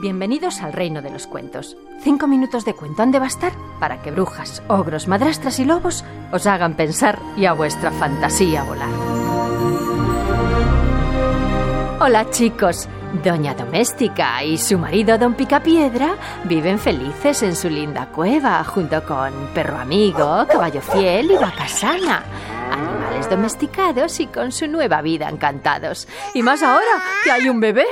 Bienvenidos al reino de los cuentos. Cinco minutos de cuento han de bastar para que brujas, ogros, madrastras y lobos os hagan pensar y a vuestra fantasía volar. Hola chicos, Doña Doméstica y su marido Don Picapiedra viven felices en su linda cueva junto con perro amigo, caballo fiel y vaca sana. Animales domesticados y con su nueva vida encantados. Y más ahora que hay un bebé.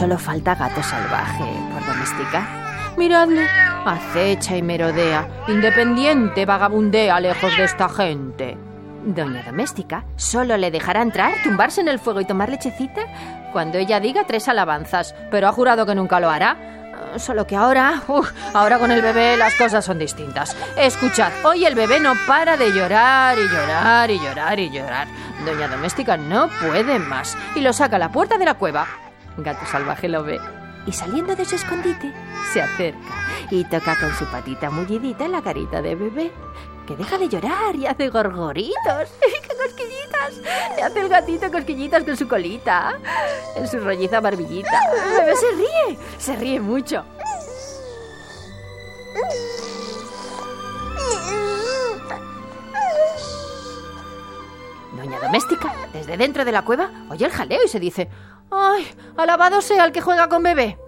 Solo falta gato salvaje por domesticar. Miradle, acecha y merodea, independiente vagabundea lejos de esta gente. Doña Doméstica solo le dejará entrar, tumbarse en el fuego y tomar lechecita cuando ella diga tres alabanzas, pero ha jurado que nunca lo hará. Solo que ahora, ahora con el bebé las cosas son distintas. Escuchad, hoy el bebé no para de llorar y llorar y llorar y llorar. Doña Doméstica no puede más y lo saca a la puerta de la cueva. Gato salvaje lo ve y saliendo de su escondite se acerca y toca con su patita mullidita la carita de bebé, que deja de llorar y hace gorgoritos. ¡Qué cosquillitas! Le hace el gatito cosquillitas con su colita, en su rolliza barbillita. El bebé se ríe, se ríe mucho. Doña Doméstica, desde dentro de la cueva, oye el jaleo y se dice: ¡Ay! Alabado sea el que juega con bebé.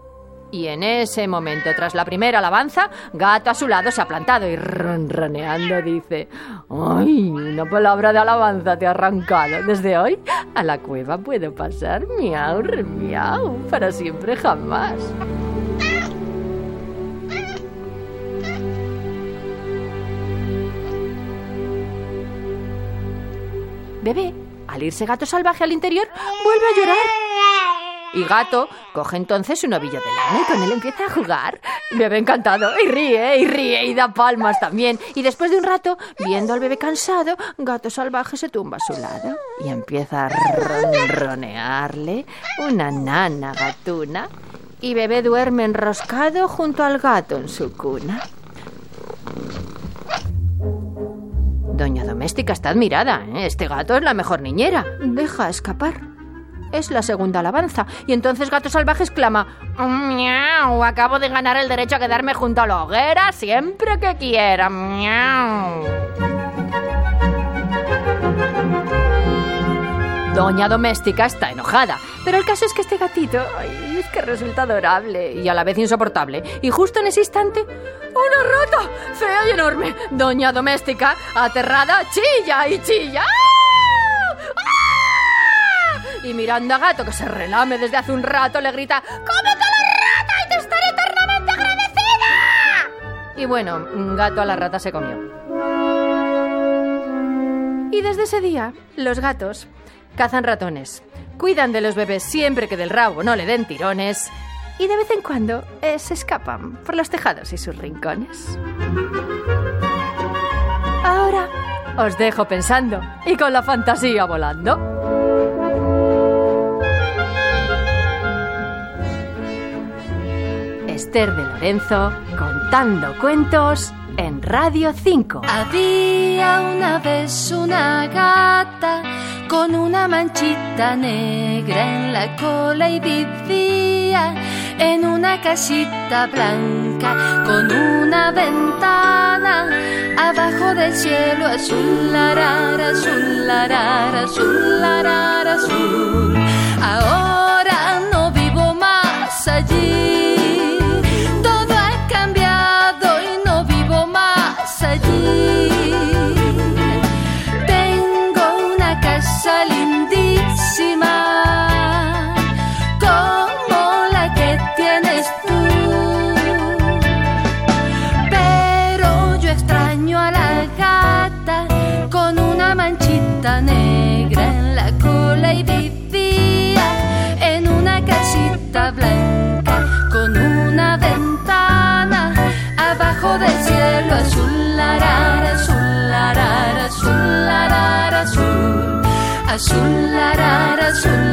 Y en ese momento, tras la primera alabanza, Gato a su lado se ha plantado y ronroneando dice: ¡Ay! Una palabra de alabanza te ha arrancado. Desde hoy a la cueva puedo pasar miau, miau, para siempre jamás. Bebé, al irse gato salvaje al interior, vuelve a llorar. Y gato coge entonces un ovillo de lana y con él empieza a jugar. Bebé encantado y ríe y ríe y da palmas también. Y después de un rato, viendo al bebé cansado, gato salvaje se tumba a su lado y empieza a ronronearle una nana gatuna. Y bebé duerme enroscado junto al gato en su cuna. Doña Doméstica está admirada. ¿eh? Este gato es la mejor niñera. Deja escapar. Es la segunda alabanza. Y entonces Gato Salvaje exclama: ¡Miau! Acabo de ganar el derecho a quedarme junto a la hoguera siempre que quiera. ¡Miau! Doña Doméstica está enojada, pero el caso es que este gatito ay, es que resulta adorable y a la vez insoportable. Y justo en ese instante, ¡una rata! ¡Fea y enorme! Doña Doméstica, aterrada, chilla y chilla. ¡Ah! Y mirando a Gato, que se relame desde hace un rato, le grita ¡Cómete la rata y te estaré eternamente agradecida! Y bueno, Gato a la rata se comió. Y desde ese día, los gatos cazan ratones, cuidan de los bebés siempre que del rabo no le den tirones y de vez en cuando eh, se escapan por los tejados y sus rincones. Ahora os dejo pensando y con la fantasía volando. Esther de Lorenzo contando cuentos en Radio 5. Había una vez una gata con una manchita negra en la cola y vivía en una casita blanca con una ventana abajo del cielo azul, larar, azul, larar, azul, larar, azul. Ahora azul. Azul,